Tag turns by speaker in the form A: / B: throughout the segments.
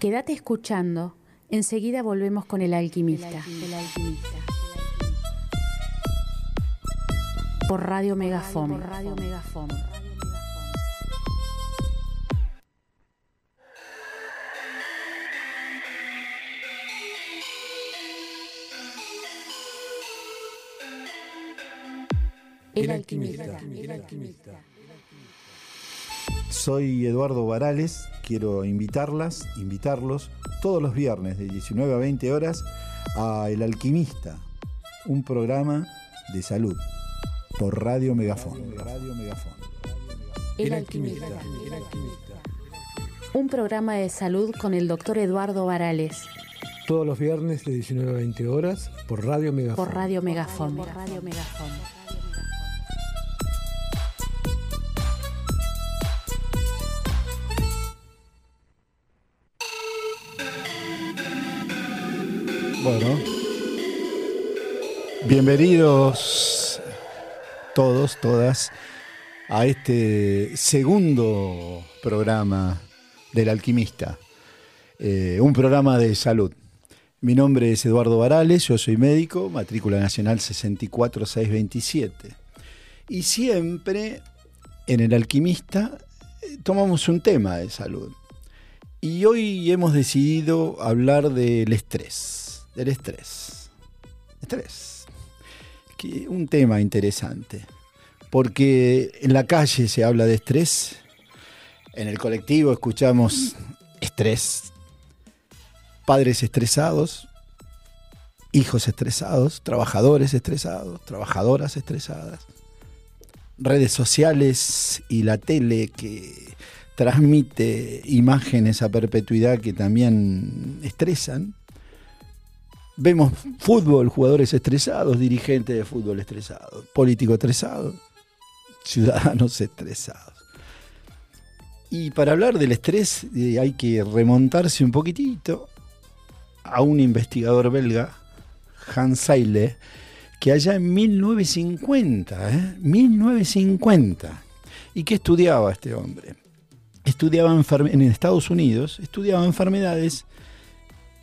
A: Quédate escuchando. Enseguida volvemos con el alquimista. El alquimista. Por Radio Megafón. Por Radio Megafón.
B: El alquimista. El alquimista. Soy Eduardo Varales, quiero invitarlas, invitarlos todos los viernes de 19 a 20 horas a El Alquimista, un programa de salud por Radio Megafón. Radio Megafón.
A: El, alquimista. El alquimista. Un programa de salud con el doctor Eduardo Varales.
C: Todos los viernes de 19 a 20 horas por Radio Megafón.
A: Por Radio Megafón. Por Radio Megafón.
B: Bienvenidos todos, todas, a este segundo programa del alquimista, eh, un programa de salud. Mi nombre es Eduardo Varales, yo soy médico, matrícula nacional 64627. Y siempre en el alquimista eh, tomamos un tema de salud. Y hoy hemos decidido hablar del estrés del estrés. Estrés. Un tema interesante. Porque en la calle se habla de estrés, en el colectivo escuchamos estrés, padres estresados, hijos estresados, trabajadores estresados, trabajadoras estresadas, redes sociales y la tele que transmite imágenes a perpetuidad que también estresan, Vemos fútbol, jugadores estresados, dirigentes de fútbol estresados, políticos estresados, ciudadanos estresados. Y para hablar del estrés eh, hay que remontarse un poquitito a un investigador belga, Hans Seyle, que allá en 1950, 1950, ¿eh? ¿y qué estudiaba este hombre? Estudiaba en Estados Unidos, estudiaba enfermedades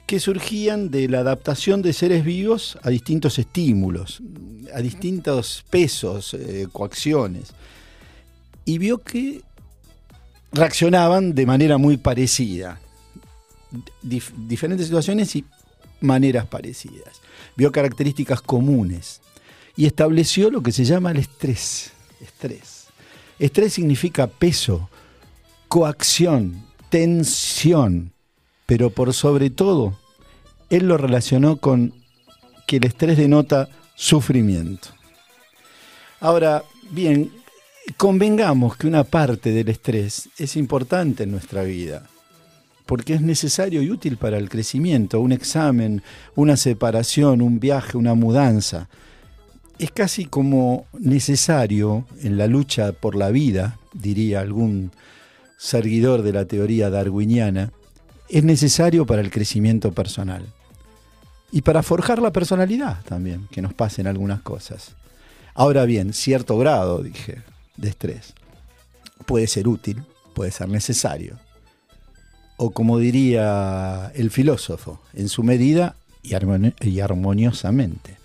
B: que surgían de la adaptación de seres vivos a distintos estímulos, a distintos pesos, eh, coacciones. Y vio que reaccionaban de manera muy parecida. diferentes situaciones y maneras parecidas. Vio características comunes. Y estableció lo que se llama el estrés. Estrés. Estrés significa peso, coacción, tensión, pero por sobre todo, él lo relacionó con que el estrés denota sufrimiento. Ahora, bien, convengamos que una parte del estrés es importante en nuestra vida, porque es necesario y útil para el crecimiento, un examen, una separación, un viaje, una mudanza. Es casi como necesario en la lucha por la vida, diría algún seguidor de la teoría darwiniana, es necesario para el crecimiento personal. Y para forjar la personalidad también, que nos pasen algunas cosas. Ahora bien, cierto grado, dije, de estrés puede ser útil, puede ser necesario. O como diría el filósofo, en su medida y, armoniosamente.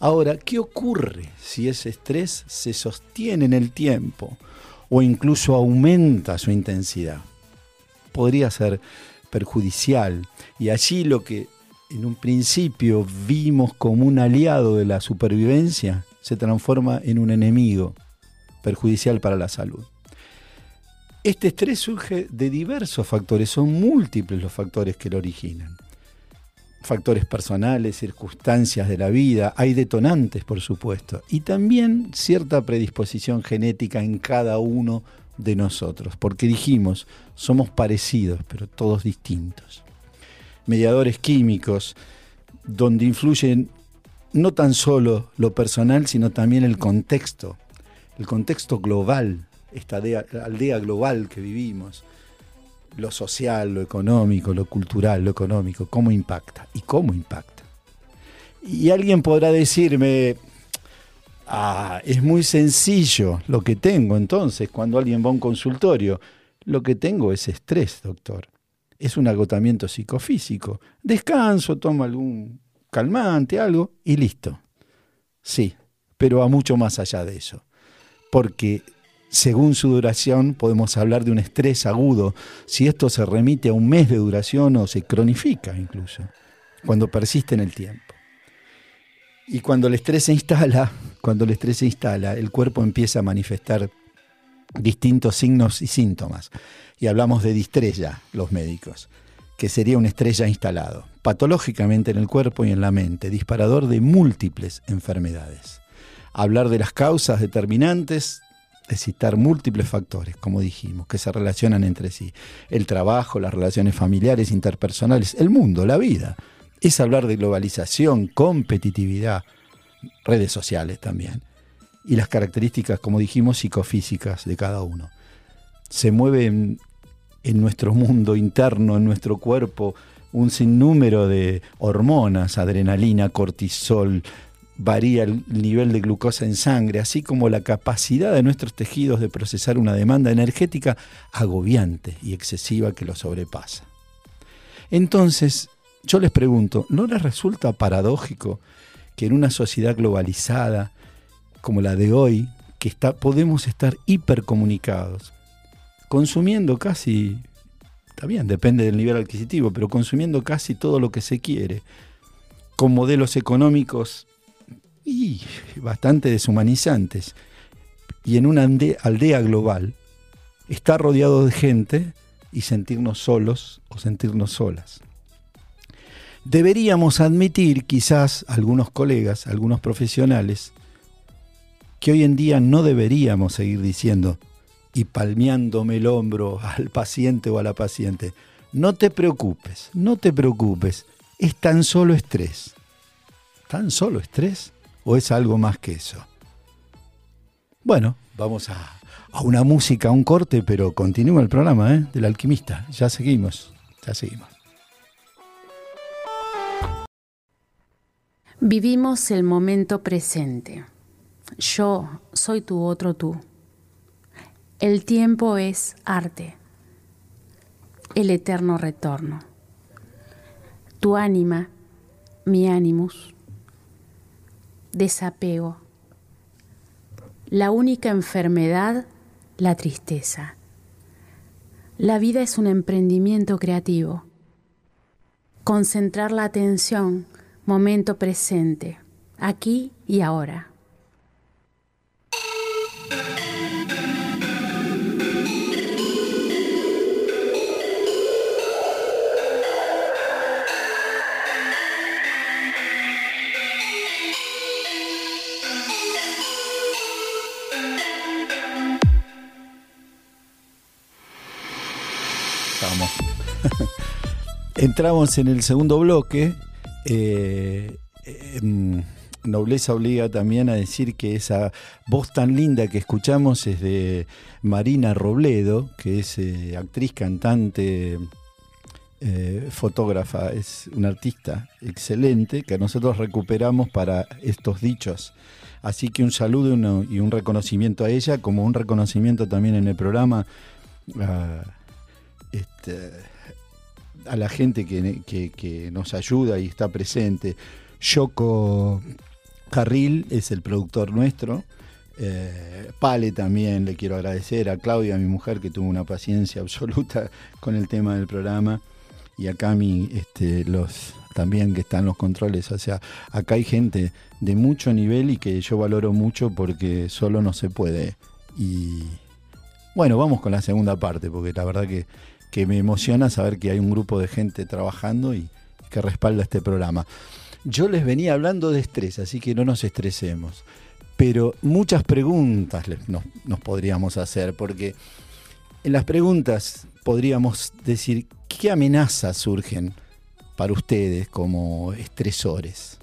B: Ahora, ¿qué ocurre si ese estrés se sostiene en el tiempo o incluso aumenta su intensidad? Podría ser perjudicial. Y allí lo que en un principio vimos como un aliado de la supervivencia se transforma en un enemigo perjudicial para la salud. Este estrés surge de diversos factores, son múltiples los factores que lo originan. Factores personales, circunstancias de la vida, hay detonantes por supuesto, y también cierta predisposición genética en cada uno de nosotros, porque dijimos, somos parecidos, pero todos distintos. Mediadores químicos, donde influyen no tan solo lo personal, sino también el contexto, el contexto global, esta aldea, global que vivimos, lo social, lo económico, lo cultural, lo económico, cómo impacta y cómo impacta. Y alguien podrá decirme, Ah, es muy sencillo lo que tengo entonces cuando alguien va a un consultorio. Lo que tengo es estrés, doctor. es un agotamiento psicofísico. Descanso, toma algún calmante, algo, y listo. Sí, pero va mucho más allá de eso. Porque según su duración podemos hablar de un estrés agudo, si esto se remite a un mes de duración o se cronifica incluso, cuando persiste en el tiempo. Y cuando el estrés se instala, cuando el estrés se instala, el cuerpo empieza a manifestar distintos signos y síntomas. Y hablamos de distrella, los médicos, que sería un estrés ya instalado, patológicamente en el cuerpo y en la mente, disparador de múltiples enfermedades. Hablar de las causas determinantes es citar múltiples factores, como dijimos, que se relacionan entre sí. El trabajo, las relaciones familiares, interpersonales, el mundo, la vida. Es hablar de globalización, competitividad, redes sociales también. Y las características, como dijimos, psicofísicas de cada uno. Se mueve en, en nuestro mundo interno, en nuestro cuerpo, un sinnúmero de hormonas, adrenalina, cortisol, varía el nivel de glucosa en sangre, así como la capacidad de nuestros tejidos de procesar una demanda energética agobiante y excesiva que lo sobrepasa. Entonces, yo les pregunto, ¿no les resulta paradójico que en una sociedad globalizada como la de hoy, que está, podemos estar hipercomunicados, consumiendo casi, está bien, depende del nivel adquisitivo, pero consumiendo casi todo lo que se quiere, con modelos económicos y bastante deshumanizantes. Y en una aldea global, estar rodeado de gente y sentirnos solos o sentirnos solas. Deberíamos admitir, quizás algunos colegas, algunos profesionales, que hoy en día no deberíamos seguir diciendo y palmeándome el hombro al paciente o a la paciente, no te preocupes, no te preocupes, es tan solo estrés. ¿Tan solo estrés? o es algo más que eso? Bueno, vamos a, una música, a un corte, pero continúa el programa ¿eh? del alquimista. Ya seguimos, ya seguimos.
A: Vivimos el momento presente. Yo soy tu otro tú. El tiempo es arte, el eterno retorno. Tu ánima, mi ánimus, desapego. La única enfermedad, la tristeza. La vida es un emprendimiento creativo. Concentrar la atención, momento presente, aquí y ahora.
B: Entramos en el segundo bloque. Eh, em, nobleza obliga también a decir que esa voz tan linda que escuchamos es de Marina Robledo, que es eh, actriz, cantante, eh, fotógrafa, es una artista excelente que nosotros recuperamos para estos dichos. Así que un saludo y un reconocimiento a ella, como un reconocimiento también en el programa. Este, a la gente que, nos ayuda y está presente. Yoko Carril es el productor nuestro. Eh, Pale también le quiero agradecer a Claudia, mi mujer, que tuvo una paciencia absoluta con el tema del programa. Y a Cami, este, los también que están los controles. O sea, acá hay gente de mucho nivel y que yo valoro mucho porque solo no se puede. Y bueno, vamos con la segunda parte, porque la verdad que que me emociona saber que hay un grupo de gente trabajando y que respalda este programa. Yo les venía hablando de estrés, así que no nos estresemos. Pero muchas preguntas nos, podríamos hacer, porque en las preguntas podríamos decir, ¿qué amenazas surgen para ustedes como estresores?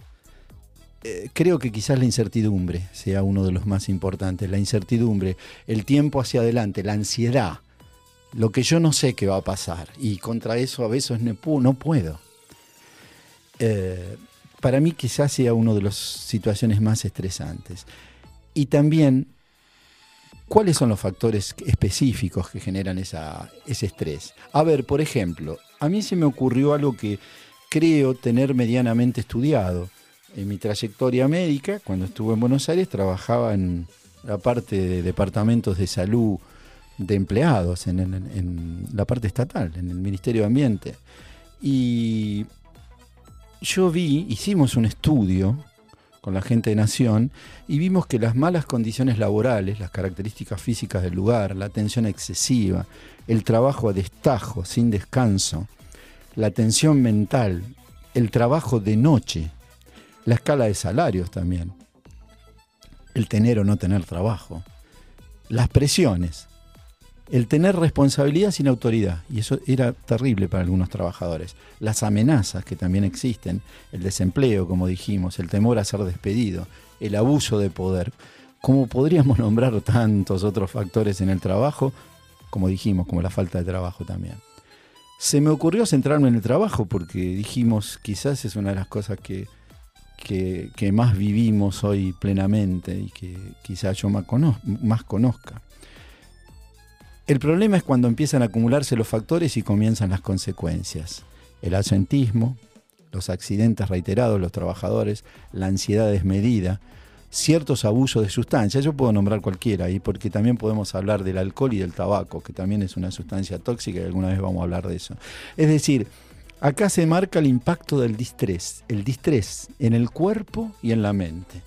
B: Eh, creo que quizás la incertidumbre sea uno de los más importantes, la incertidumbre, el tiempo hacia adelante, la ansiedad, lo que yo no sé qué va a pasar y contra eso a veces no, puedo. Eh, para mí quizás sea una de las situaciones más estresantes. Y también ¿Cuáles son los factores específicos que generan ese estrés? A ver, por ejemplo, a mí se me ocurrió algo que creo tener medianamente estudiado. En mi trayectoria médica, cuando estuve en Buenos Aires, trabajaba en la parte de departamentos de salud de empleados, en, la parte estatal, en el Ministerio de Ambiente. Y yo vi, hicimos un estudio con la gente de Nación y vimos que las malas condiciones laborales, las características físicas del lugar, la tensión excesiva, el trabajo a destajo, sin descanso, la tensión mental, el trabajo de noche, la escala de salarios también, el tener o no tener trabajo, las presiones, el tener responsabilidad sin autoridad, y eso era terrible para algunos trabajadores, las amenazas que también existen, el desempleo, como dijimos, el temor a ser despedido, el abuso de poder, como podríamos nombrar tantos otros factores en el trabajo, como dijimos, como la falta de trabajo también. Se me ocurrió centrarme en el trabajo porque dijimos, quizás es una de las cosas que, que, más vivimos hoy plenamente y que quizás yo más conozca. El problema es cuando empiezan a acumularse los factores y comienzan las consecuencias. El asentismo, los accidentes reiterados los trabajadores, la ansiedad desmedida, ciertos abusos de sustancias. Yo puedo nombrar cualquiera ahí porque también podemos hablar del alcohol y del tabaco, que también es una sustancia tóxica y alguna vez vamos a hablar de eso. Es decir, acá se marca el impacto del distrés, el distrés en el cuerpo y en la mente.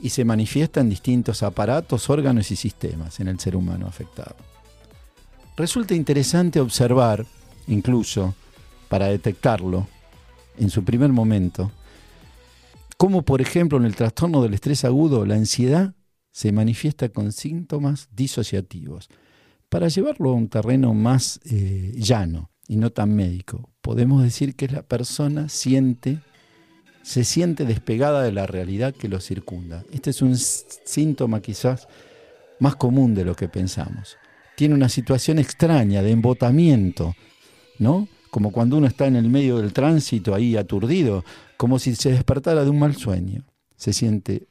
B: Y se manifiesta en distintos aparatos, órganos y sistemas en el ser humano afectado. Resulta interesante observar, incluso para detectarlo en su primer momento, cómo, por ejemplo, en el trastorno del estrés agudo, la ansiedad se manifiesta con síntomas disociativos. Para llevarlo a un terreno más eh, llano y no tan médico, podemos decir que la persona siente, se siente despegada de la realidad que lo circunda. Este es un síntoma quizás más común de lo que pensamos tiene una situación extraña de embotamiento, ¿no? Como cuando uno está en el medio del tránsito ahí aturdido, como si se despertara de un mal sueño. Se siente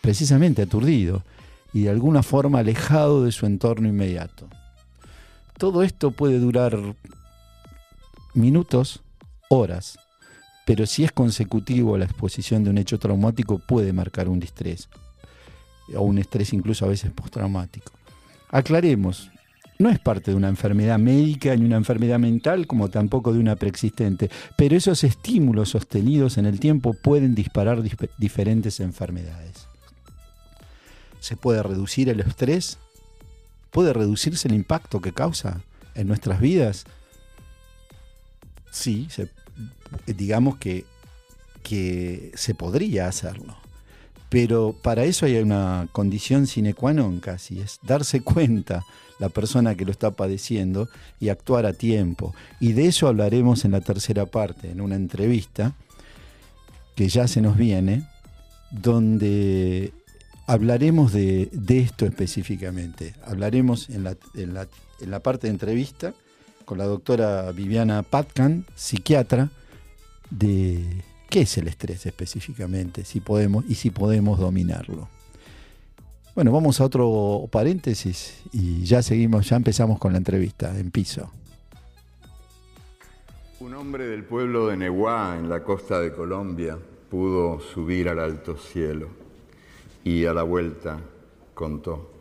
B: precisamente aturdido y de alguna forma alejado de su entorno inmediato. Todo esto puede durar minutos, horas, pero si es consecutivo la exposición de un hecho traumático puede marcar un distrés o un estrés incluso a veces postraumático. Aclaremos, no es parte de una enfermedad médica ni una enfermedad mental como tampoco de una preexistente, pero esos estímulos sostenidos en el tiempo pueden disparar diferentes enfermedades. ¿Se puede reducir el estrés? ¿Puede reducirse el impacto que causa en nuestras vidas? Sí, digamos que, que se podría hacerlo. Pero para eso hay una condición sine qua non casi, es darse cuenta la persona que lo está padeciendo y actuar a tiempo. Y de eso hablaremos en la tercera parte, en una entrevista que ya se nos viene, donde hablaremos de, esto específicamente. Hablaremos en la, en, la, parte de entrevista con la doctora Viviana Patkan, psiquiatra, de ¿Qué es el estrés específicamente? Si podemos y si podemos dominarlo. Bueno, vamos a otro paréntesis y ya seguimos, ya empezamos con la entrevista en piso.
D: Un hombre del pueblo de Neguá, en la costa de Colombia, pudo subir al alto cielo y a la vuelta contó.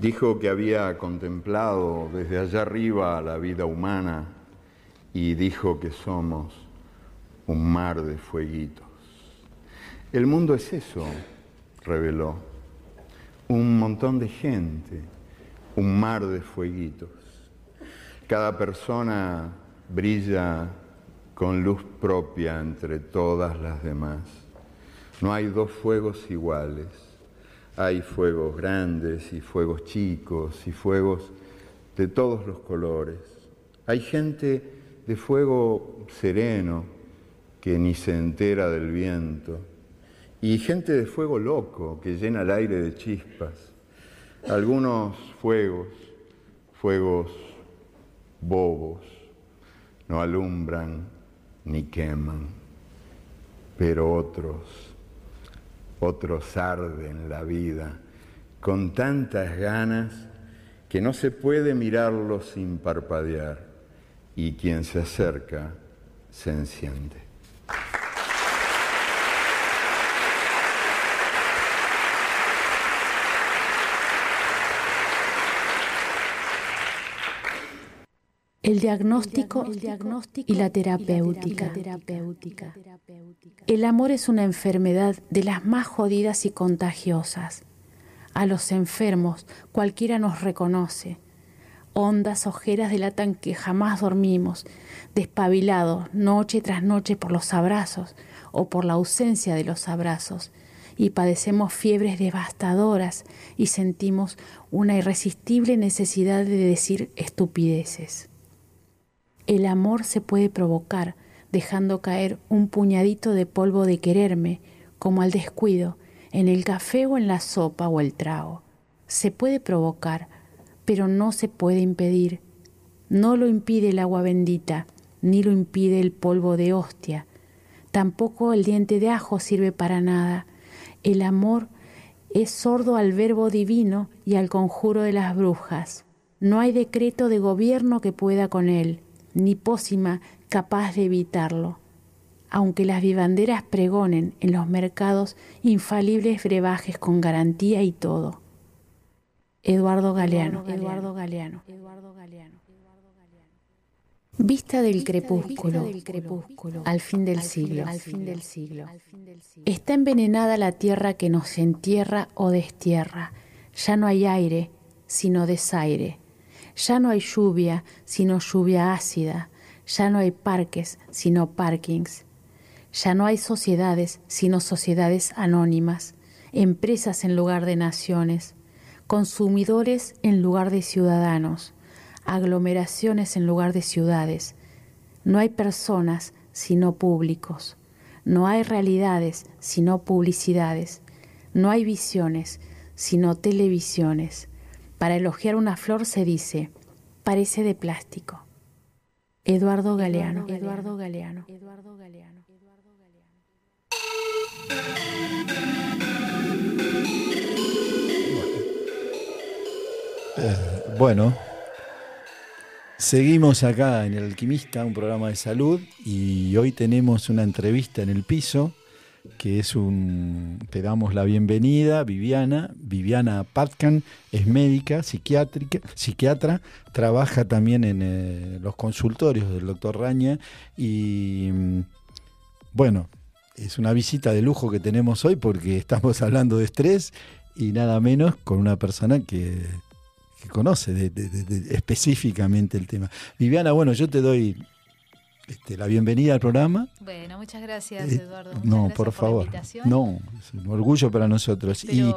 D: Dijo que había contemplado desde allá arriba la vida humana y dijo que somos un mar de fueguitos. El mundo es eso, reveló. Un montón de gente, un mar de fueguitos. Cada persona brilla con luz propia entre todas las demás. No hay dos fuegos iguales. Hay fuegos grandes y fuegos chicos y fuegos de todos los colores. Hay gente de fuego sereno, que ni se entera del viento, y gente de fuego loco que llena el aire de chispas. Algunos fuegos, fuegos bobos, no alumbran ni queman, pero otros, otros arden la vida con tantas ganas que no se puede mirarlo sin parpadear y quien se acerca se enciende.
A: El diagnóstico, y la terapéutica. El amor es una enfermedad de las más jodidas y contagiosas. A los enfermos cualquiera nos reconoce. Hondas ojeras delatan que jamás dormimos, despabilados noche tras noche por los abrazos o por la ausencia de los abrazos, y padecemos fiebres devastadoras y sentimos una irresistible necesidad de decir estupideces. El amor se puede provocar dejando caer un puñadito de polvo de quererme, como al descuido, en el café o en la sopa o el trago. Se puede provocar, pero no se puede impedir. No lo impide el agua bendita, ni lo impide el polvo de hostia. Tampoco el diente de ajo sirve para nada. El amor es sordo al verbo divino y al conjuro de las brujas. No hay decreto de gobierno que pueda con él ni pócima capaz de evitarlo, aunque las vivanderas pregonen en los mercados infalibles brebajes con garantía y todo. Eduardo Galeano. Eduardo Galeano. Eduardo Galeano. Vista del crepúsculo, al fin del siglo. Al fin del siglo. Está envenenada la tierra que nos entierra o destierra. Ya no hay aire, sino desaire ya no hay lluvia, sino lluvia ácida. Ya no hay parques, sino parkings. Ya no hay sociedades, sino sociedades anónimas. Empresas en lugar de naciones. Consumidores en lugar de ciudadanos. Aglomeraciones en lugar de ciudades. No hay personas, sino públicos. No hay realidades, sino publicidades. No hay visiones, sino televisiones. Para elogiar una flor se dice, parece de plástico. Eduardo Galeano. Eduardo Galeano. Eduardo Galeano.
B: Eh, bueno, seguimos acá en El Alquimista, un programa de salud, y hoy tenemos una entrevista en el piso que es un, te damos la bienvenida, Viviana, Viviana Patkan, es médica, psiquiátrica, psiquiatra, trabaja también en eh, los consultorios del doctor Raña y mm, bueno, es una visita de lujo que tenemos hoy porque estamos hablando de estrés y nada menos con una persona que, conoce específicamente el tema. Viviana, bueno, yo te doy este, la bienvenida al programa.
E: Bueno, muchas gracias, eh, Eduardo.
B: no, por favor. no, es un orgullo para nosotros. y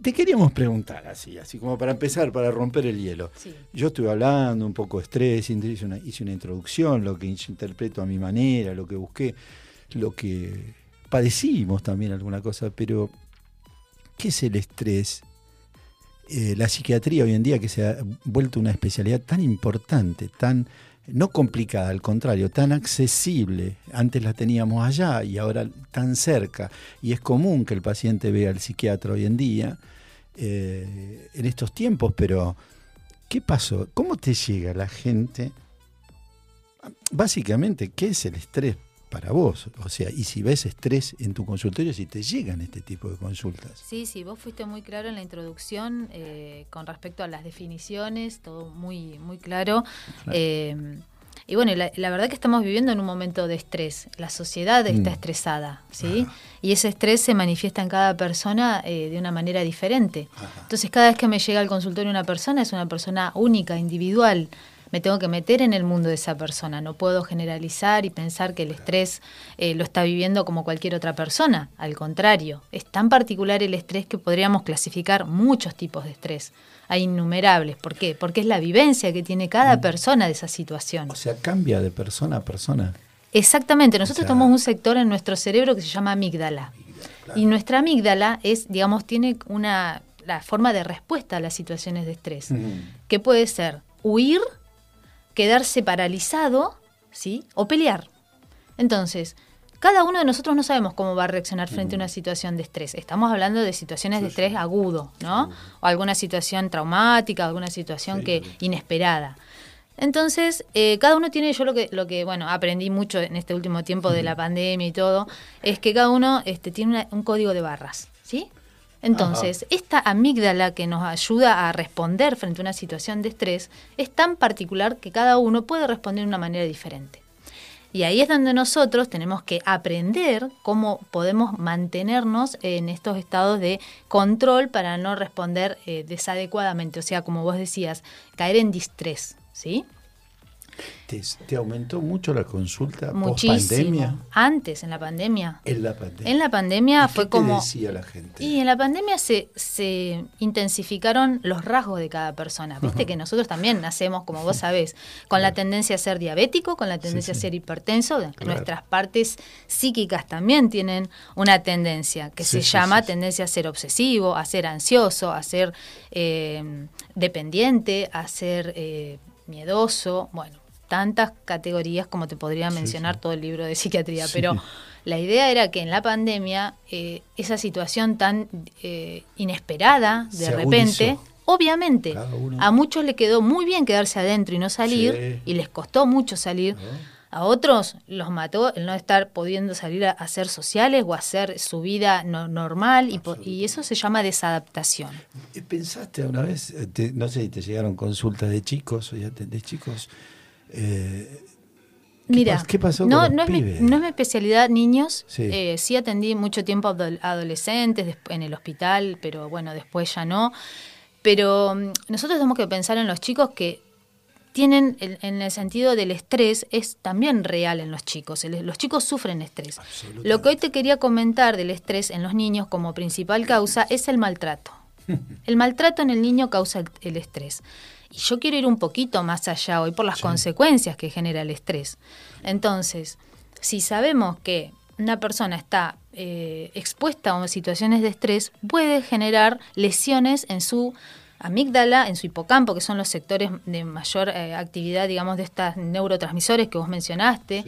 B: te queríamos preguntar, así, así como para empezar, para romper el hielo. Yo estuve hablando un poco de estrés, hice una, hice una introducción, lo que interpreto a mi manera, lo que busqué, lo que padecimos también alguna cosa, pero ¿qué es el estrés? Eh, la psiquiatría hoy en día que se ha vuelto una especialidad tan importante, tan no complicada, al contrario, tan accesible. Antes la teníamos allá y ahora tan cerca. Y es común que el paciente vea al psiquiatra hoy en día, eh, en estos tiempos, pero ¿qué pasó? ¿Cómo te llega la gente? Básicamente, ¿qué es el estrés para vos. O sea, y si ves estrés en tu consultorio, si te llegan este tipo de consultas.
E: Sí, sí, vos fuiste muy claro en la introducción eh, con respecto a las definiciones, todo muy, muy claro. Eh, y bueno, la, verdad que estamos viviendo en un momento de estrés. La sociedad está mm. estresada, ¿sí? Y ese estrés se manifiesta en cada persona eh, de una manera diferente. Entonces, cada vez que me llega al consultorio una persona, es una persona única, individual me tengo que meter en el mundo de esa persona. No puedo generalizar y pensar que el estrés eh, lo está viviendo como cualquier otra persona. Al contrario, es tan particular el estrés que podríamos clasificar muchos tipos de estrés. Hay innumerables. ¿Por qué? Porque es la vivencia que tiene cada mm. persona de esa situación.
B: O sea, cambia de persona a persona.
E: Exactamente. Nosotros tenemos un sector en nuestro cerebro que se llama amígdala. Y nuestra amígdala es, digamos, tiene una la forma de respuesta a las situaciones de estrés, que puede ser huir quedarse paralizado, ¿sí? O pelear. Entonces, cada uno de nosotros no sabemos cómo va a reaccionar frente a una situación de estrés. Estamos hablando de situaciones de estrés agudo, ¿no? O alguna situación traumática, alguna situación que inesperada. Entonces, eh, cada uno tiene, yo lo que, lo que, bueno, aprendí mucho en este último tiempo de la pandemia y todo, es que cada uno este, tiene un código de barras, ¿sí? Entonces, esta amígdala que nos ayuda a responder frente a una situación de estrés es tan particular que cada uno puede responder de una manera diferente. Y ahí es donde nosotros tenemos que aprender cómo podemos mantenernos en estos estados de control para no responder eh, desadecuadamente. O sea, como vos decías, caer en distrés, ¿sí?
B: ¿Te, aumentó mucho la consulta
E: post pandemia? Antes, en la pandemia.
B: En la pandemia.
E: En la pandemia fue
B: qué
E: como.
B: decía la gente?
E: Y en la pandemia se, se intensificaron los rasgos de cada persona. Viste que nosotros también nacemos, como vos sabés, con la tendencia a ser diabético, con la tendencia a ser hipertenso. Nuestras partes psíquicas también tienen una tendencia que se llama tendencia a ser obsesivo, a ser ansioso, a ser eh, dependiente, a ser eh, miedoso. Bueno tantas categorías como te podría mencionar todo el libro de psiquiatría, pero la idea era que en la pandemia eh, esa situación tan eh, inesperada, de repente, obviamente, a muchos le quedó muy bien quedarse adentro y no salir, y les costó mucho salir. A otros los mató el no estar pudiendo salir a, hacer sociales o hacer su vida normal y, y, eso se llama desadaptación.
B: ¿Pensaste una vez, eh, no sé si te llegaron consultas de chicos o ya de chicos, eh,
E: Mira, ¿qué pasó no, no, es mi, no, es mi, especialidad niños. Sí. Eh, sí atendí mucho tiempo a adolescentes en el hospital, pero bueno, después ya no. Pero mm, nosotros tenemos que pensar en los chicos que tienen, en el sentido del estrés, es también real en los chicos. Los chicos sufren estrés. Lo que hoy te quería comentar del estrés en los niños como principal causa es el maltrato. el maltrato en el niño causa el estrés. Y yo quiero ir un poquito más allá hoy por las consecuencias que genera el estrés. Entonces, si sabemos que una persona está eh, expuesta a situaciones de estrés, puede generar lesiones en su amígdala, en su hipocampo, que son los sectores de mayor eh, actividad, digamos, de estos neurotransmisores que vos mencionaste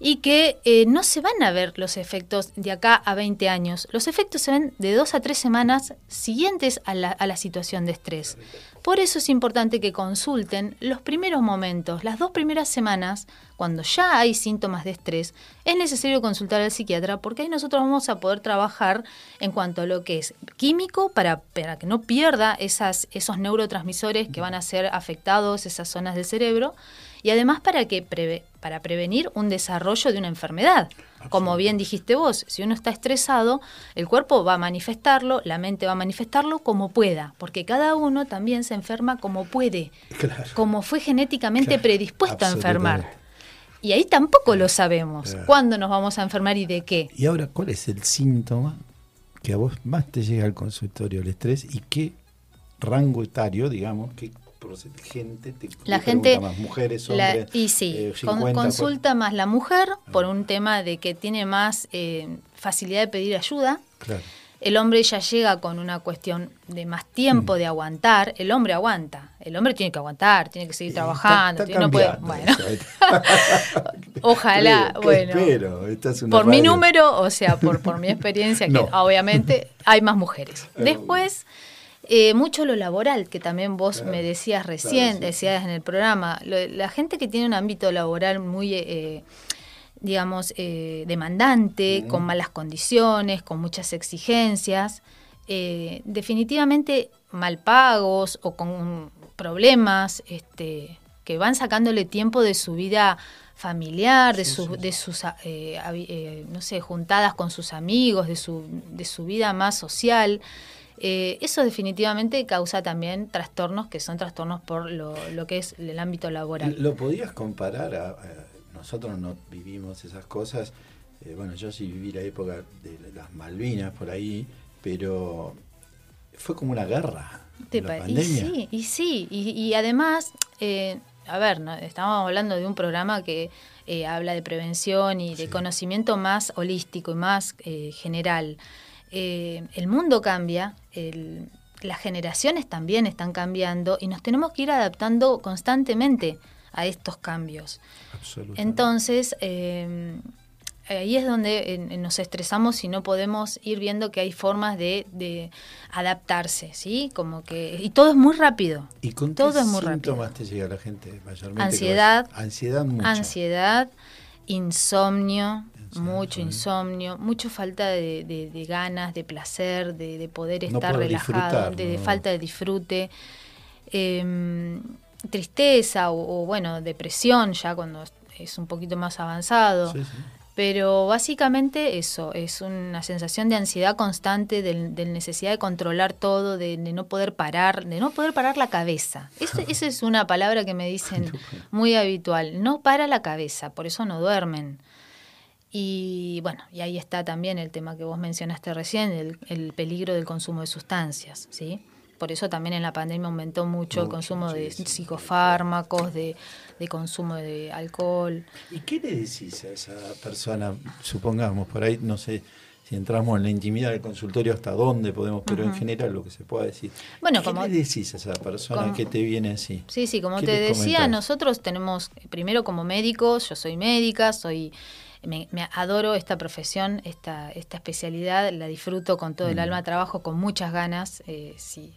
E: y que eh, no se van a ver los efectos de acá a 20 años. Los efectos se ven de dos a tres semanas siguientes a la, a la, situación de estrés. Por eso es importante que consulten los primeros momentos, las dos primeras semanas, cuando ya hay síntomas de estrés, es necesario consultar al psiquiatra porque ahí nosotros vamos a poder trabajar en cuanto a lo que es químico para, para que no pierda esas, esos neurotransmisores que van a ser afectados, esas zonas del cerebro y además para que para prevenir un desarrollo de una enfermedad. Como bien dijiste vos, si uno está estresado, el cuerpo va a manifestarlo, la mente va a manifestarlo como pueda, porque cada uno también se enferma como puede, como fue genéticamente predispuesto a enfermar. Y ahí tampoco lo sabemos. ¿Cuándo nos vamos a enfermar y de qué?
B: Y ahora, ¿cuál es el síntoma que a vos más te llega al consultorio, el estrés, y qué rango etario, digamos, que gente,
E: la gente,
B: más mujeres, hombres.
E: y sí, eh, consulta más la mujer por un tema de que tiene más eh, facilidad de pedir ayuda. El hombre ya llega con una cuestión de más tiempo mm. de aguantar. El hombre aguanta. El hombre tiene que aguantar, tiene que seguir trabajando. no puede, bueno. Ojalá, bueno. por mi número, o sea, por, por mi experiencia, que obviamente hay más mujeres. Después eh, mucho lo laboral, que también vos me decías recién, decías en el programa. la gente que tiene un ámbito laboral muy, eh, digamos, eh, demandante, con malas condiciones, con muchas exigencias, definitivamente mal pagos o con problemas este, que van sacándole tiempo de su vida familiar, de, de sus, no sé, juntadas con sus amigos, de su, de su vida más social. Eh, eso definitivamente causa también trastornos que son trastornos por lo, que es el ámbito laboral.
B: ¿Lo podías comparar? A, nosotros no vivimos esas cosas. Eh, bueno, yo sí viví la época de las Malvinas por ahí, pero fue como una guerra.
E: La y sí, y sí, y, además, eh, a ver, estamos hablando de un programa que habla de prevención y de conocimiento más holístico y más general. Eh, el mundo cambia, las generaciones también están cambiando y nos tenemos que ir adaptando constantemente a estos cambios. Entonces, eh, ahí es donde nos estresamos y no podemos ir viendo que hay formas de, de adaptarse, ¿sí? Como que y todo es muy rápido.
B: ¿Y con
E: todo
B: qué
E: es muy
B: síntomas
E: rápido.
B: te llega la gente mayormente?
E: Ansiedad,
B: ansiedad mucho.
E: Ansiedad, insomnio,
B: Ansiedad,
E: mucho insomnio, mucho falta de, de- de ganas, de placer, de, de poder estar relajado, de, falta de disfrute, em, tristeza o, o, bueno, depresión ya cuando es un poquito más avanzado.
B: Sí, sí.
E: Pero básicamente eso, es una sensación de ansiedad constante, de, de necesidad de controlar todo, de, de no poder parar, de no poder parar la cabeza. Esa es una palabra que me dicen muy habitual, no para la cabeza, por eso no duermen. Y bueno, y ahí está también el tema que vos mencionaste recién, el, el peligro del consumo de sustancias, ¿sí? Por eso también en la pandemia aumentó mucho, el consumo de
B: sí,
E: psicofármacos, de, de consumo de alcohol.
B: ¿Y qué le decís a esa persona? Supongamos, por ahí, no sé si entramos en la intimidad del consultorio hasta dónde podemos, pero en general lo que se pueda decir.
E: Bueno,
B: ¿Qué
E: como-
B: le decís a esa persona
E: como-
B: que te viene así?
E: Sí, sí, como
B: ¿Qué
E: te decía,
B: comentás?
E: nosotros tenemos, primero como médicos, yo soy médica, soy me, me adoro esta profesión, esta, esta especialidad, la disfruto con todo el
B: Mm.
E: alma, trabajo con muchas ganas. eh, si,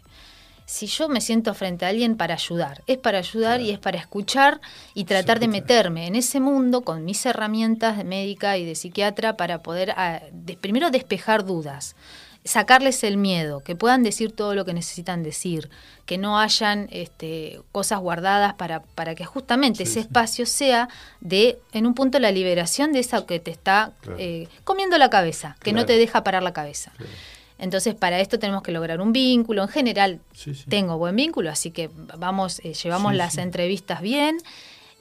E: si yo me siento frente a alguien para ayudar, es para ayudar y es para escuchar y tratar de meterme en ese mundo con mis herramientas de médica y de psiquiatra para poder ah, de- primero despejar dudas sacarles el miedo, que puedan decir todo lo que necesitan decir, que no hayan este, cosas guardadas para, para que justamente
B: Sí,
E: ese
B: sí.
E: espacio sea de, en un punto, la liberación de esa que te está
B: Claro.
E: eh, comiendo la cabeza, que no te deja parar la cabeza.
B: Claro.
E: Entonces, para esto tenemos que lograr un vínculo. En general,
B: Sí,
E: tengo buen vínculo, así que vamos, eh, llevamos las entrevistas bien.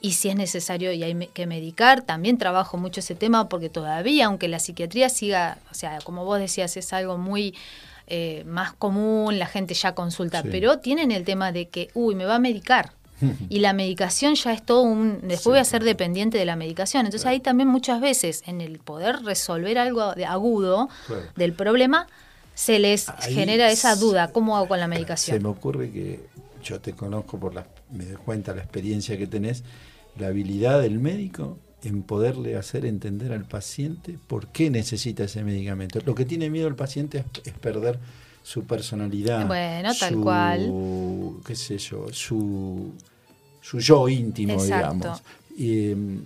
E: Y si es necesario y hay que medicar, también trabajo mucho ese tema porque todavía, aunque la psiquiatría siga, o sea, como vos decías, es algo muy eh, más común, la gente ya consulta,
B: Sí.
E: pero tienen el tema de que, uy, me va a medicar. Y la medicación ya es todo un... Después
B: Sí,
E: voy a ser dependiente de la medicación. Entonces ahí también muchas veces en el poder resolver algo de agudo
B: Claro.
E: del problema, se les
B: Ahí
E: genera esa duda, ¿cómo hago con la
B: Se
E: medicación?
B: me ocurre que yo te conozco por la, me doy cuenta la experiencia que tenés, la habilidad del médico en poderle hacer entender al paciente por qué necesita ese medicamento. Lo que tiene miedo el paciente es, es perder su personalidad.
E: Bueno, tal
B: su,
E: cual.
B: qué sé yo, su, su yo íntimo,
E: Exacto.
B: digamos. Em,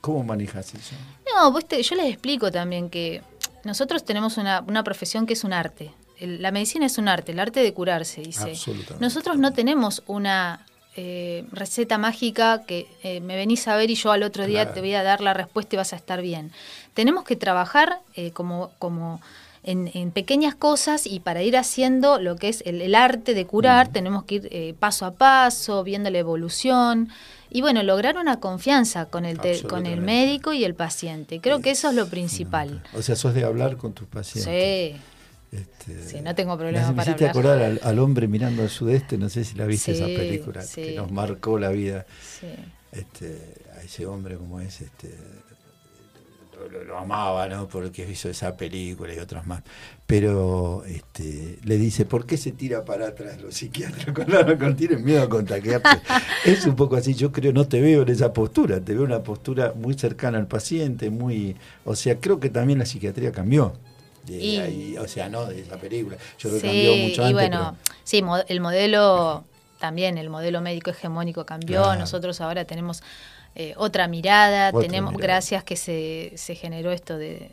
B: ¿Cómo manejas eso?
E: No, vos te- yo les explico también que nosotros tenemos una, una profesión que es un arte. El- la medicina es un arte, el arte de curarse, dice.
B: Absolutamente.
E: Nosotros no tenemos una eh, receta mágica que eh, me venís a ver y yo al otro día
B: Claro.
E: te voy a dar la respuesta y vas a estar bien. Tenemos que trabajar eh, como, como en, en pequeñas cosas y para ir haciendo lo que es el, el arte de curar, tenemos que ir eh, paso a paso, viendo la evolución. Y bueno, lograr una confianza con el, te- con el médico y el paciente. Creo que eso es lo principal.
B: O sea, sos de hablar con tus pacientes.
E: Sí.
B: Este,
E: Sí, no tengo problema para hablar.
B: acordar al, al hombre mirando al sudeste, no sé si la viste esa película,
E: sí.
B: que nos marcó la vida.
E: Sí.
B: Este, a ese hombre como es, este, lo, lo- lo amaba, ¿no? Porque hizo esa película y otras más. Pero este, le dice, ¿por qué se tira para atrás los psiquiatras cuando, cuando tienen miedo a contagiarse? es un poco así, yo creo, no te veo en esa postura, te veo una postura muy cercana al paciente, muy, o sea, creo que también la psiquiatría cambió. De
E: Y-
B: ahí, o sea, no de esa película. Yo creo que
E: Sí,
B: cambió mucho
E: y
B: antes.
E: bueno,
B: pero-
E: sí, el modelo también, el modelo médico hegemónico cambió.
B: Claro.
E: Nosotros ahora tenemos eh, otra mirada,
B: Otra
E: tenemos,
B: mirada.
E: gracias que se, se generó esto de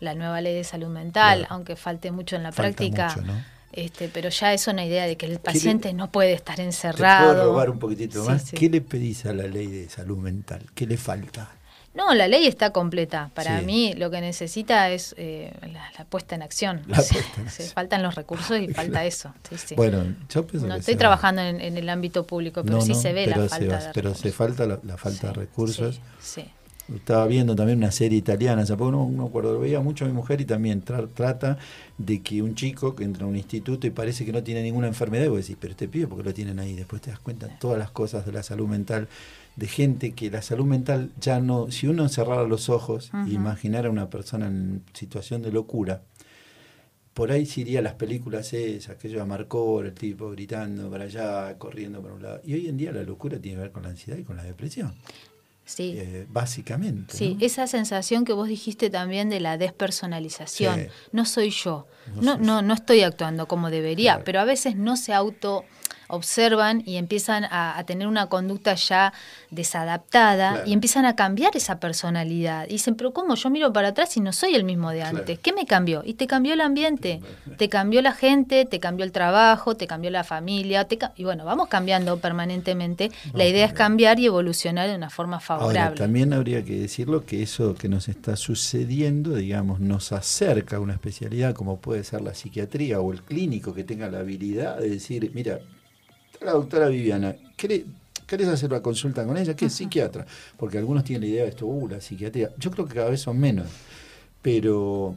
E: la nueva ley de salud mental,
B: Claro.
E: aunque falte mucho en la
B: Falta
E: práctica.
B: mucho, ¿no?
E: Este, pero ya es una idea de que el
B: le-
E: paciente no puede estar
B: ¿Te
E: encerrado.
B: puedo robar un poquitito
E: Sí,
B: más?
E: sí.
B: ¿Qué le pedís a la ley de salud mental? ¿Qué le falta?
E: No, la ley está completa. Para
B: Sí.
E: mí lo que necesita es eh, la, la puesta en acción.
B: La puesta en acción.
E: faltan los recursos y falta eso. Sí, sí.
B: Bueno, yo pienso
E: no
B: que
E: estoy
B: se-
E: trabajando en, en el ámbito público, pero
B: No,
E: sí
B: no,
E: se ve
B: pero
E: la falta
B: va-
E: de
B: Pero
E: recursos.
B: se falta la, la falta de recursos.
E: Sí.
B: Estaba viendo también una serie italiana, hace poco no, no me acuerdo, lo veía mucho a mi mujer y también tra- trata de que un chico que entra a un instituto y parece que no tiene ninguna enfermedad, y vos decís, pero este pibe, ¿por qué lo tienen ahí? Después te das cuenta todas las cosas de la salud mental, de gente que la salud mental ya no, si uno cerrara los ojos e
E: Ujú.
B: imaginara a una persona en situación de locura, por ahí se iría a las películas esas, que yo marcó el tipo gritando para allá, corriendo para un lado. Y hoy en día la locura tiene que ver con la ansiedad y con la depresión.
E: Sí.
B: eh, básicamente.
E: Sí,
B: ¿no?
E: esa sensación que vos dijiste también de la despersonalización.
B: Sí.
E: No soy yo.
B: No
E: No, no, no, estoy actuando como debería,
B: Claro.
E: pero a veces no se auto observan y empiezan a, a tener una conducta ya desadaptada
B: Claro.
E: y empiezan a cambiar esa personalidad. Y dicen, pero ¿cómo? Yo miro para atrás y no soy el mismo de
B: Claro.
E: antes. ¿Qué me cambió? Y te cambió el ambiente, te cambió la gente, te cambió el trabajo, te cambió la familia. te y bueno, vamos cambiando permanentemente. la idea es cambiar y evolucionar de una forma
B: Ahora,
E: favorable.
B: también habría que decirlo que eso que nos está sucediendo, digamos, nos acerca a una especialidad como puede ser la psiquiatría o el clínico que tenga la habilidad de decir, mira, la doctora Viviana, ¿querés, querés hacer una consulta con ella? que es psiquiatra? Porque algunos tienen la idea de esto, uh, la psiquiatría. Yo creo que cada vez son menos, pero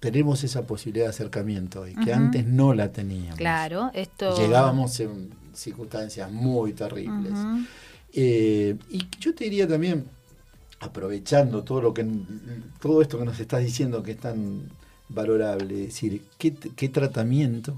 B: tenemos esa posibilidad de acercamiento y que antes no la teníamos.
E: Claro, esto...
B: Llegábamos en circunstancias muy terribles. Eh, y yo te diría también, aprovechando todo lo que todo esto que nos estás diciendo que es tan valorable, es decir, ¿qué, qué tratamiento?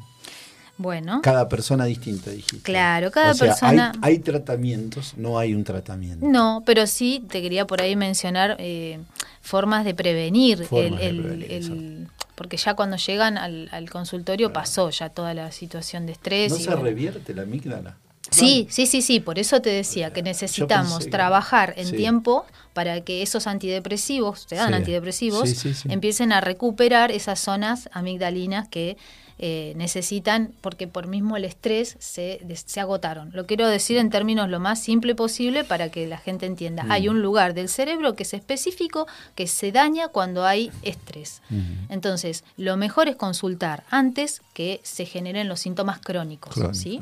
E: Bueno,
B: Cada persona distinta, dijiste.
E: Claro, cada
B: O sea,
E: persona-
B: Hay, hay tratamientos, no hay un tratamiento.
E: no, pero sí te quería por ahí mencionar eh, formas de prevenir.
B: Formas
E: el,
B: de
E: el-
B: prevenir,
E: el- porque ya cuando llegan al, al consultorio pasó ya toda la situación de estrés.
B: ¿No
E: y
B: se
E: bueno.
B: revierte la amígdala?
E: Sí, sí, sí, sí, por eso te decía que necesitamos
B: que-
E: trabajar en
B: sí.
E: tiempo para que esos antidepresivos, te dan
B: Sí.
E: antidepresivos,
B: sí.
E: empiecen a recuperar esas zonas amigdalinas que eh, necesitan, porque por mismo el estrés se, se agotaron. Lo quiero decir en términos lo más simple posible para que la gente entienda.
B: Mm.
E: Hay un lugar del cerebro que es específico, que se daña cuando hay estrés.
B: Ujú.
E: Entonces, lo mejor es consultar antes que se generen los síntomas crónicos, ¿sí?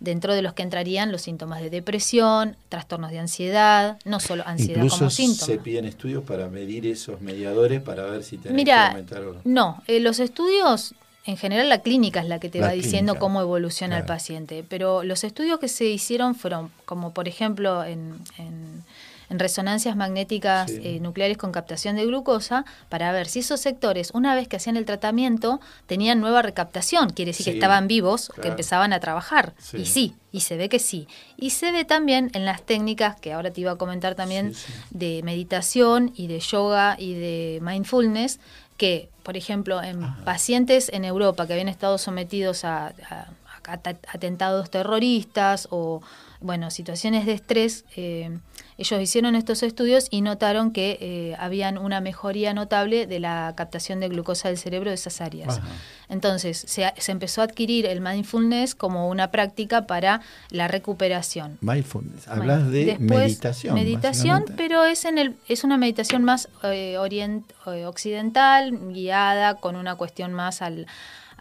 E: Dentro de los que entrarían los síntomas de depresión, trastornos de ansiedad, no solo ansiedad
B: Incluso
E: como
B: se
E: síntoma.
B: piden estudios para medir esos mediadores para ver si tenés que aumentar o no.
E: no, eh, los estudios, en general la clínica es la que te
B: La
E: va diciendo cómo evoluciona el paciente, pero los estudios que se hicieron fueron como por ejemplo en, en- en resonancias magnéticas
B: Sí.
E: eh, nucleares con captación de glucosa para ver si esos sectores, una vez que hacían el tratamiento, tenían nueva recaptación, quiere decir
B: Sí,
E: que estaban vivos, que empezaban a trabajar.
B: Sí.
E: Y sí, y se ve que sí. Y se ve también en las técnicas que ahora te iba a comentar también
B: Sí, sí.
E: de meditación y de yoga y de mindfulness que, por ejemplo, en
B: Ajá.
E: pacientes en Europa que habían estado sometidos a, a- atentados terroristas o, bueno, situaciones de estrés, eh, ellos hicieron estos estudios y notaron que eh, habían una mejoría notable de la captación de glucosa del cerebro de esas áreas.
B: Ajá.
E: Entonces, se, se empezó a adquirir el mindfulness como una práctica para la recuperación.
B: Mindfulness. Hablas de
E: Después,
B: meditación.
E: Meditación, pero es en el es una meditación más eh, orient- eh, occidental, guiada con una cuestión más al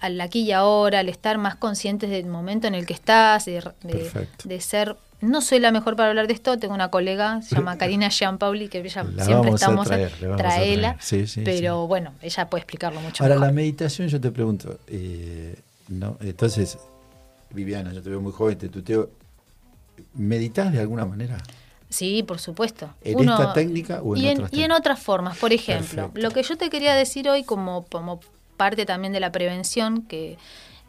E: al aquí y ahora, al estar más conscientes del momento en el que estás, de, de-
B: Perfecto.
E: de ser no soy la mejor para hablar de esto, tengo una colega, se llama Karina Gianpauli, que ella
B: La
E: siempre
B: vamos a
E: estamos
B: traer, a
E: traela.
B: Sí, sí,
E: pero
B: sí.
E: bueno, ella puede explicarlo mucho
B: Ahora,
E: mejor.
B: la meditación, yo te pregunto, eh, ¿no? entonces, Viviana, yo te veo muy joven, te tuteo, ¿meditas de alguna manera?
E: Sí, por supuesto.
B: ¿En esta técnica o en
E: y en,
B: otras
E: y en otras formas. Por ejemplo,
B: Perfecto.
E: lo que yo te quería decir hoy como, como parte también de la prevención, que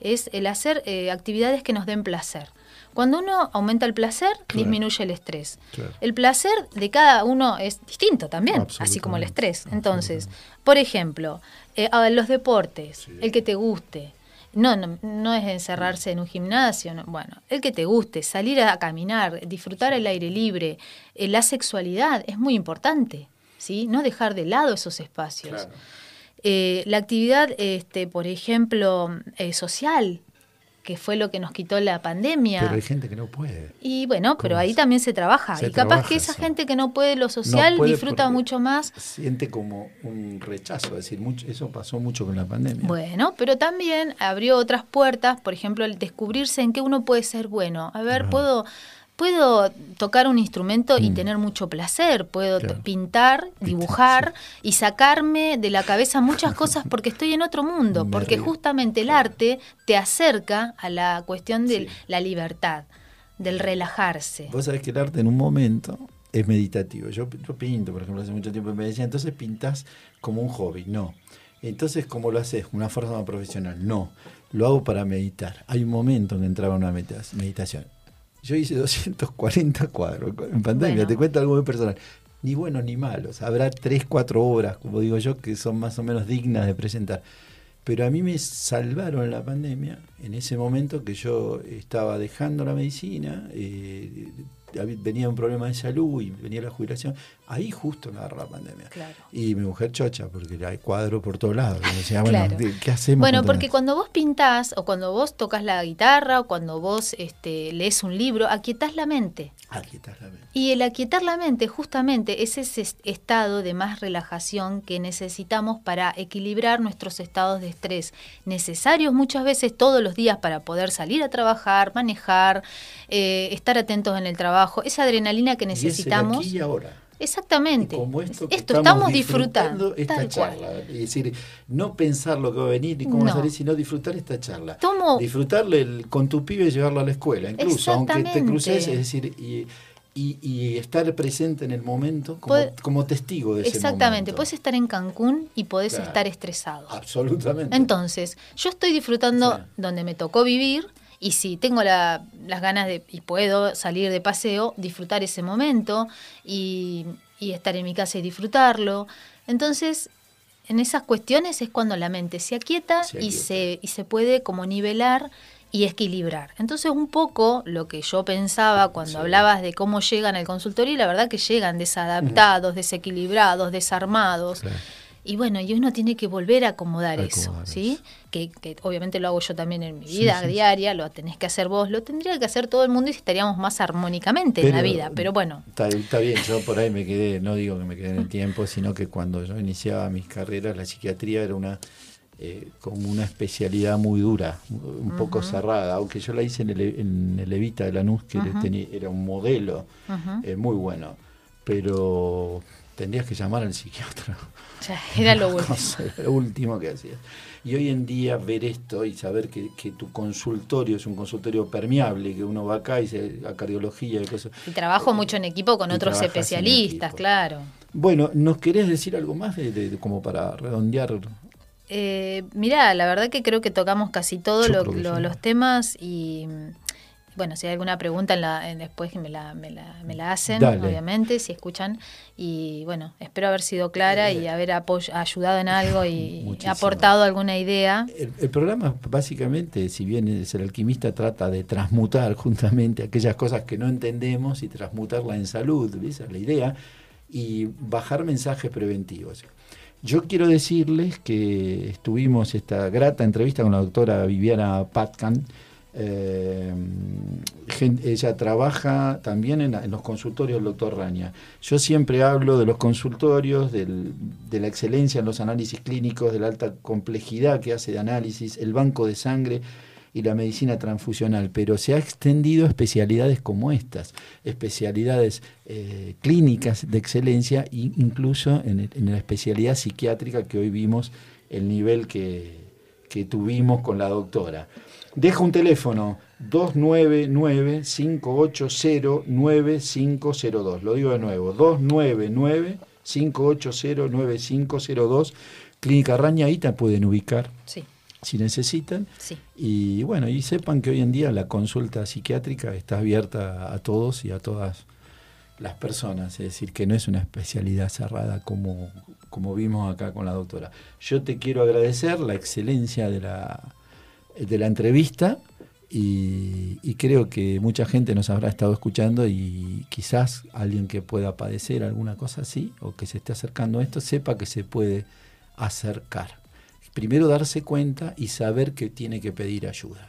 E: es el hacer eh, actividades que nos den placer. Cuando uno aumenta el placer,
B: Claro.
E: disminuye el estrés.
B: Claro.
E: El placer de cada uno es distinto también, así como el estrés. Entonces, por ejemplo, eh, a los deportes,
B: Sí.
E: el que te guste. No, no, no es encerrarse en un gimnasio, no, bueno, el que te guste, salir a caminar, disfrutar el aire libre, eh, la sexualidad es muy importante, ¿sí? No dejar de lado esos espacios.
B: Claro.
E: Eh, la actividad, este, por ejemplo, eh, social, que fue lo que nos quitó la pandemia.
B: Pero hay gente que no puede.
E: Y bueno, pero
B: ¿Cómo
E: ahí
B: es?
E: también se trabaja.
B: Se
E: y capaz
B: trabaja
E: que esa gente que no puede lo social
B: No puede
E: disfruta mucho más.
B: Siente como un rechazo, es decir, mucho, eso pasó mucho con la pandemia.
E: Bueno, pero también abrió otras puertas, por ejemplo, el descubrirse en qué uno puede ser bueno. A ver,
B: Ajá.
E: puedo puedo tocar un instrumento y
B: Mm.
E: tener mucho placer, puedo
B: Claro.
E: pintar, dibujar y sacarme de la cabeza muchas cosas porque estoy en otro mundo,
B: Me
E: porque
B: río.
E: justamente el
B: Claro.
E: arte te acerca a la cuestión de
B: Sí.
E: la libertad, del relajarse.
B: Vos sabés que el arte en un momento es meditativo. Yo, yo pinto, por ejemplo, hace mucho tiempo me decían, entonces pintás como un hobby. No. Entonces, ¿cómo lo haces? ¿Una forma profesional? No. Lo hago para meditar. Hay un momento en que entraba una medita- meditación. Yo hice 240 cuadros en pandemia, te cuento algo muy personal. Ni buenos ni malos. Habrá 3, 4 obras, como digo yo, que son más o menos dignas de presentar. Pero a mí me salvaron la pandemia en ese momento que yo estaba dejando la medicina, eh, venía un problema de salud y venía la jubilación, ahí justo me agarró la pandemia. Y mi mujer chocha, porque hay cuadros por todos lados. bueno, ¿qué hacemos?
E: Bueno, porque cuando vos pintás, o cuando vos tocas la guitarra, o cuando vos este, lees un libro, aquietás la mente.
B: Aquietar la mente.
E: Y el aquietar la mente justamente es ese estado de más relajación que necesitamos para equilibrar nuestros estados de estrés, necesarios muchas veces todos los días para poder salir a trabajar, manejar, eh, estar atentos en el trabajo, esa adrenalina que necesitamos.
B: aquí y ahora.
E: Exactamente.
B: como esto, estamos, disfrutando, esta charla. Es decir, no pensar lo que va a venir y cómo va a salir, sino disfrutar esta charla. Disfrutarle con tu pibe y llevarlo a la escuela, incluso, aunque te cruces, es decir, y, y, estar presente en el momento como, como testigo de ese.
E: Exactamente, puedes estar en Cancún y podés estar estresado.
B: Absolutamente.
E: Entonces, yo estoy disfrutando donde me tocó vivir y si tengo las ganas de, y puedo salir de paseo, disfrutar ese momento y, estar en mi casa y disfrutarlo. Entonces, en esas cuestiones es cuando la mente se aquieta, Y, se, y se puede como nivelar y equilibrar. Entonces, un poco lo que yo pensaba cuando hablabas de cómo llegan al consultorio, y la verdad que llegan desadaptados, desequilibrados, desarmados. Y bueno, y uno tiene que volver a acomodar, eso, ¿sí? Que, obviamente lo hago yo también en mi vida diaria, lo tenés que hacer vos, lo tendría que hacer todo el mundo y estaríamos más armónicamente en la vida, pero bueno.
B: Está, bien, yo por ahí me quedé, no digo que me quedé en el tiempo, sino que cuando yo iniciaba mis carreras, la psiquiatría era una eh, como una especialidad muy dura, un poco cerrada, aunque yo la hice en el, en el Evita de Lanús, que tenía, era un modelo eh, muy bueno, pero tendrías que llamar al psiquiatra.
E: era lo último.
B: lo último que hacías. Y hoy en día ver esto y saber que, tu consultorio es un consultorio permeable, que uno va acá y se, a cardiología y cosas.
E: Y trabajo mucho en equipo con otros especialistas, claro.
B: Bueno, ¿nos querés decir algo más de, como para redondear?
E: Eh, mira, la verdad que creo que tocamos casi todos los temas y bueno, si hay alguna pregunta en la, después me la, me la, me la hacen, obviamente, si escuchan. Y bueno, espero haber sido clara y haber ayudado en algo y aportado alguna idea.
B: El, programa básicamente, si bien es el alquimista, trata de transmutar justamente aquellas cosas que no entendemos y transmutarla en salud, esa es la idea, y bajar mensajes preventivos. Yo quiero decirles que estuvimos esta grata entrevista con la doctora Viviana Patkan, eh, ella trabaja también en, los consultorios del doctor Raña. Yo siempre hablo de los consultorios, de la excelencia en los análisis clínicos, de la alta complejidad que hace de análisis, el banco de sangre y la medicina transfusional, pero se ha extendido a especialidades como estas, especialidades eh, clínicas de excelencia incluso en, la especialidad psiquiátrica que hoy vimos el nivel que tuvimos con la doctora. Deja un teléfono 299-580-9502. Lo digo de nuevo, 299-580-9502. Clínica Raña, ahí te pueden ubicar. Si necesitan. Y bueno, y sepan que hoy en día la consulta psiquiátrica está abierta a todos y a todas las personas, es decir, que no es una especialidad cerrada como, como vimos acá con la doctora. Yo te quiero agradecer la excelencia de la, de la entrevista y, creo que mucha gente nos habrá estado escuchando y quizás alguien que pueda padecer alguna cosa así o que se esté acercando a esto sepa que se puede acercar. Primero darse cuenta y saber que tiene que pedir ayuda.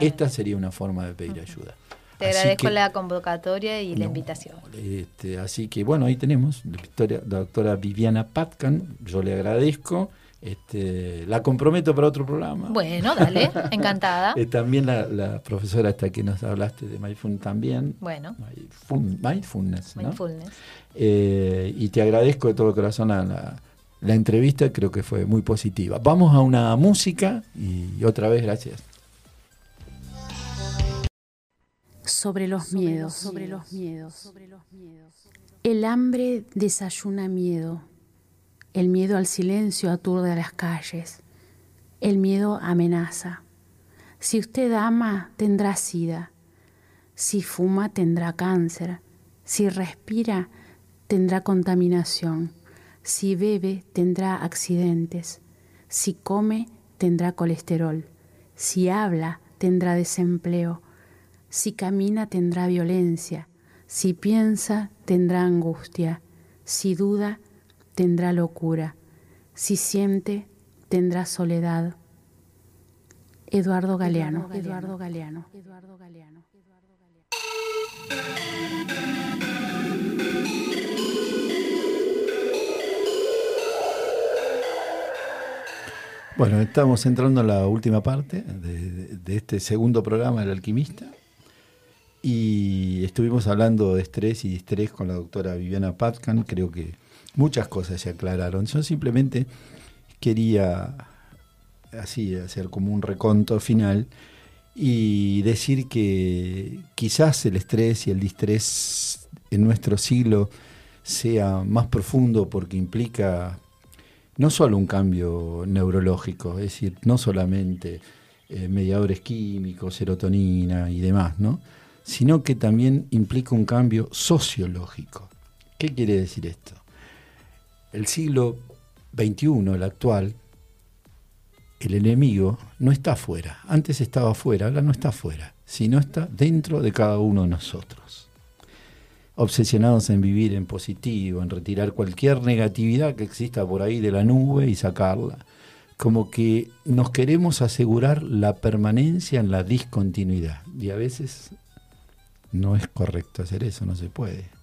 B: Esta sería una forma de pedir ayuda.
E: Te agradezco la convocatoria y la invitación.
B: Este, así que bueno, ahí tenemos la doctora Viviana Patkan, yo le agradezco. Este, la comprometo para otro programa.
E: Bueno, dale, encantada.
B: Eh, también la, profesora hasta que nos hablaste de Mindfulness también.
E: Bueno.
B: mindfulness, ¿no? Mindfulness. Eh, y te agradezco de todo corazón la, la entrevista, creo que fue muy positiva. Vamos a una música y otra vez gracias.
A: Sobre los miedos, sobre los miedos. El hambre desayuna miedo el miedo al silencio aturde a las calles. El miedo amenaza. Si usted ama, tendrá sida. Si fuma tendrá cáncer. Si respira tendrá contaminación. Si bebe tendrá accidentes. Si come tendrá colesterol. Si habla tendrá desempleo. Si camina tendrá violencia. Si piensa tendrá angustia. Si duda tendrá locura. Si siente tendrá soledad. Eduardo Galeano. Eduardo Galeano. Eduardo Galeano.
B: Bueno, estamos entrando a la última parte de, de, este segundo programa del alquimista y estuvimos hablando de estrés y distrés con la doctora Viviana Patkan. Creo que muchas cosas se aclararon. Yo simplemente quería así hacer como un reconto final y decir que quizás el estrés y el distrés en nuestro siglo sea más profundo porque implica no solo un cambio neurológico, es decir, no solamente eh, mediadores químicos, serotonina y demás, ¿no? sino que también implica un cambio sociológico. ¿Qué quiere decir esto? El siglo XXI, el actual, el enemigo no está afuera. Antes estaba afuera, ahora no está afuera, sino está dentro de cada uno de nosotros. Obsesionados en vivir en positivo, en retirar cualquier negatividad que exista por ahí de la nube y sacarla. Como que nos queremos asegurar la permanencia en la discontinuidad. Y a veces no es correcto hacer eso, no se puede.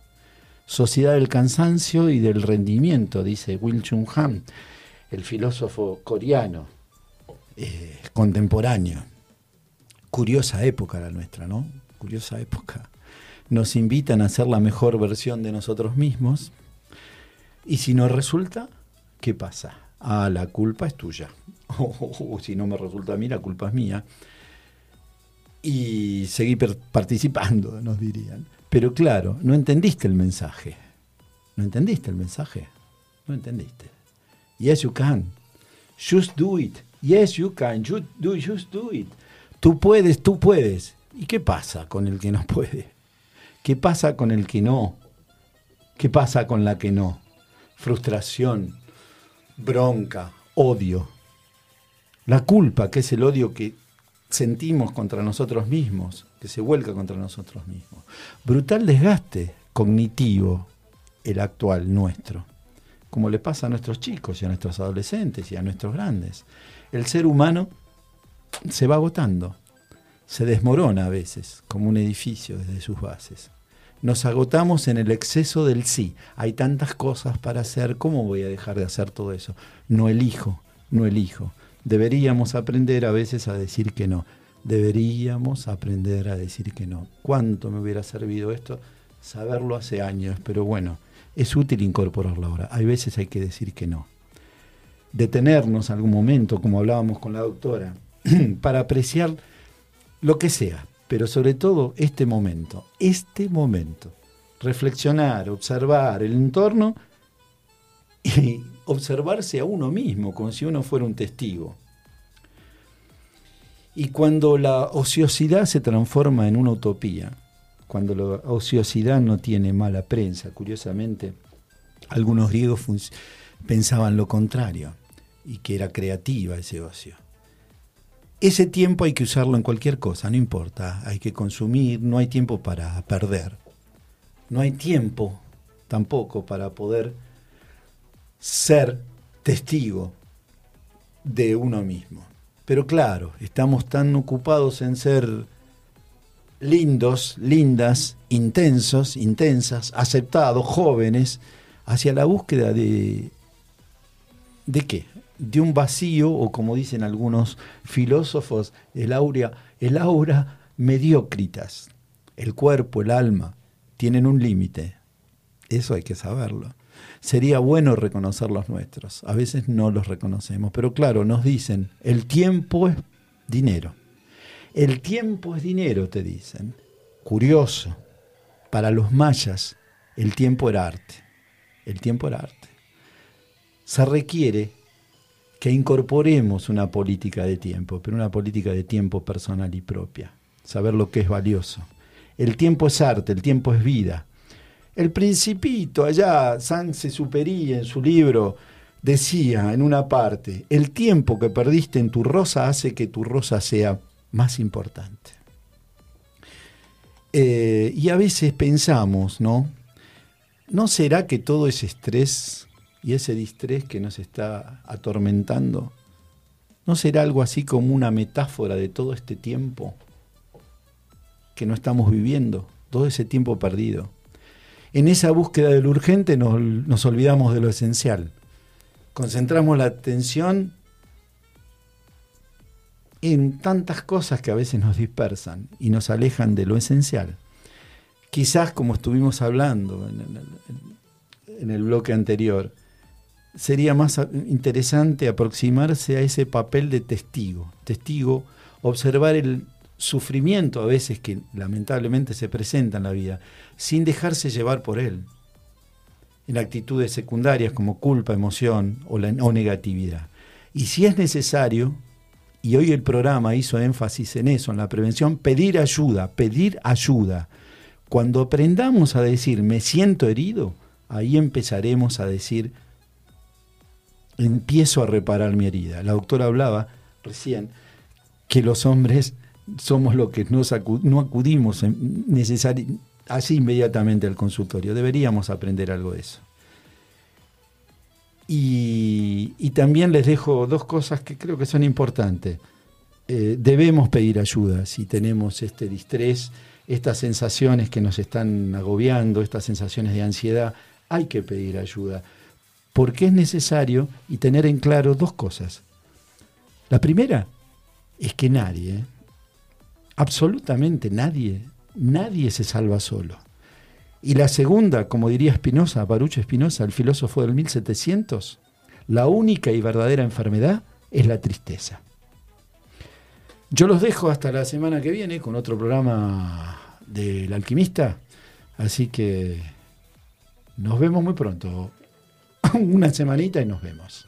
B: Sociedad del cansancio y del rendimiento, dice Will Chung Han, el filósofo coreano eh, contemporáneo. Curiosa época la nuestra, ¿no? Curiosa época. Nos invitan a ser la mejor versión de nosotros mismos. Y si no resulta, ¿qué pasa? Ah, la culpa es tuya. O si no me resulta a mí, la culpa es mía y seguí participando, nos dirían. Pero claro, no entendiste el mensaje. ¿No entendiste el mensaje? No entendiste. Yes, you can. Just do it. Yes, you can. You do, just do it. Tú puedes, tú puedes. ¿Y qué pasa con el que no puede? ¿Qué pasa con el que no? ¿Qué pasa con la que no? Frustración, bronca, odio. La culpa, que es el odio que sentimos contra nosotros mismos, que se vuelca contra nosotros mismos. Brutal desgaste cognitivo el actual nuestro, como le pasa a nuestros chicos y a nuestros adolescentes y a nuestros grandes. El ser humano se va agotando, se desmorona a veces, como un edificio desde sus bases. Nos agotamos en el exceso del sí. Hay tantas cosas para hacer, ¿cómo voy a dejar de hacer todo eso? No elijo, no elijo. Deberíamos aprender a veces a decir que no. Deberíamos aprender a decir que no. ¿Cuánto me hubiera servido esto? Saberlo hace años, pero bueno, es útil incorporarlo ahora. Hay veces hay que decir que no. Detenernos algún momento, como hablábamos con la doctora, para apreciar lo que sea, pero sobre todo este momento, este momento. Reflexionar, observar el entorno y observarse a uno mismo, como si uno fuera un testigo. Y cuando la ociosidad se transforma en una utopía, cuando la ociosidad no tiene mala prensa, curiosamente, algunos griegos pensaban lo contrario, y que era creativa ese ocio. Ese tiempo hay que usarlo en cualquier cosa, no importa, hay que consumir, no hay tiempo para perder, no hay tiempo tampoco para poder ser testigo de uno mismo. Pero claro, estamos tan ocupados en ser lindos, lindas, intensos, intensas, aceptados, jóvenes, hacia la búsqueda de... ¿De qué? De un vacío, o como dicen algunos filósofos, el aura, el aura mediocritas. El cuerpo, el alma, tienen un límite. Eso hay que saberlo sería bueno reconocer los nuestros. A veces no los reconocemos, pero claro, nos dicen, el tiempo es dinero. El tiempo es dinero, te dicen. Curioso, para los mayas el tiempo era arte. El tiempo era arte. Se requiere que incorporemos una política de tiempo, pero una política de tiempo personal y propia. Saber lo que es valioso. El tiempo es arte, el tiempo es vida. El principito, allá, Saint-Exupéry en su libro, decía en una parte, el tiempo que perdiste en tu rosa hace que tu rosa sea más importante. Eh, y a veces pensamos, ¿no? ¿No será que todo ese estrés y ese distrés que nos está atormentando, no será algo así como una metáfora de todo este tiempo que no estamos viviendo, todo ese tiempo perdido? En esa búsqueda de lo urgente nos, nos olvidamos de lo esencial. Concentramos la atención en tantas cosas que a veces nos dispersan y nos alejan de lo esencial. Quizás, como estuvimos hablando en el, bloque anterior, sería más interesante aproximarse a ese papel de testigo. Testigo, observar el sufrimiento a veces que lamentablemente se presenta en la vida, sin dejarse llevar por él, en actitudes secundarias como culpa, emoción o, o negatividad. Y si es necesario, y hoy el programa hizo énfasis en eso, en la prevención, pedir ayuda, pedir ayuda. Cuando aprendamos a decir me siento herido, ahí empezaremos a decir empiezo a reparar mi herida. La doctora hablaba recién que los hombres somos los que no acudimos así inmediatamente al consultorio. Deberíamos aprender algo de eso. Y, también les dejo dos cosas que creo que son importantes. Eh, debemos pedir ayuda si tenemos este distrés, estas sensaciones que nos están agobiando, estas sensaciones de ansiedad. Hay que pedir ayuda porque es necesario y tener en claro dos cosas. La primera es que nadie, absolutamente nadie, nadie se salva solo. Y la segunda, como diría Spinoza, Baruch Spinoza, el filósofo del 1700, la única y verdadera enfermedad es la tristeza. Yo los dejo hasta la semana que viene con otro programa del alquimista, así que nos vemos muy pronto. Una semanita y nos vemos.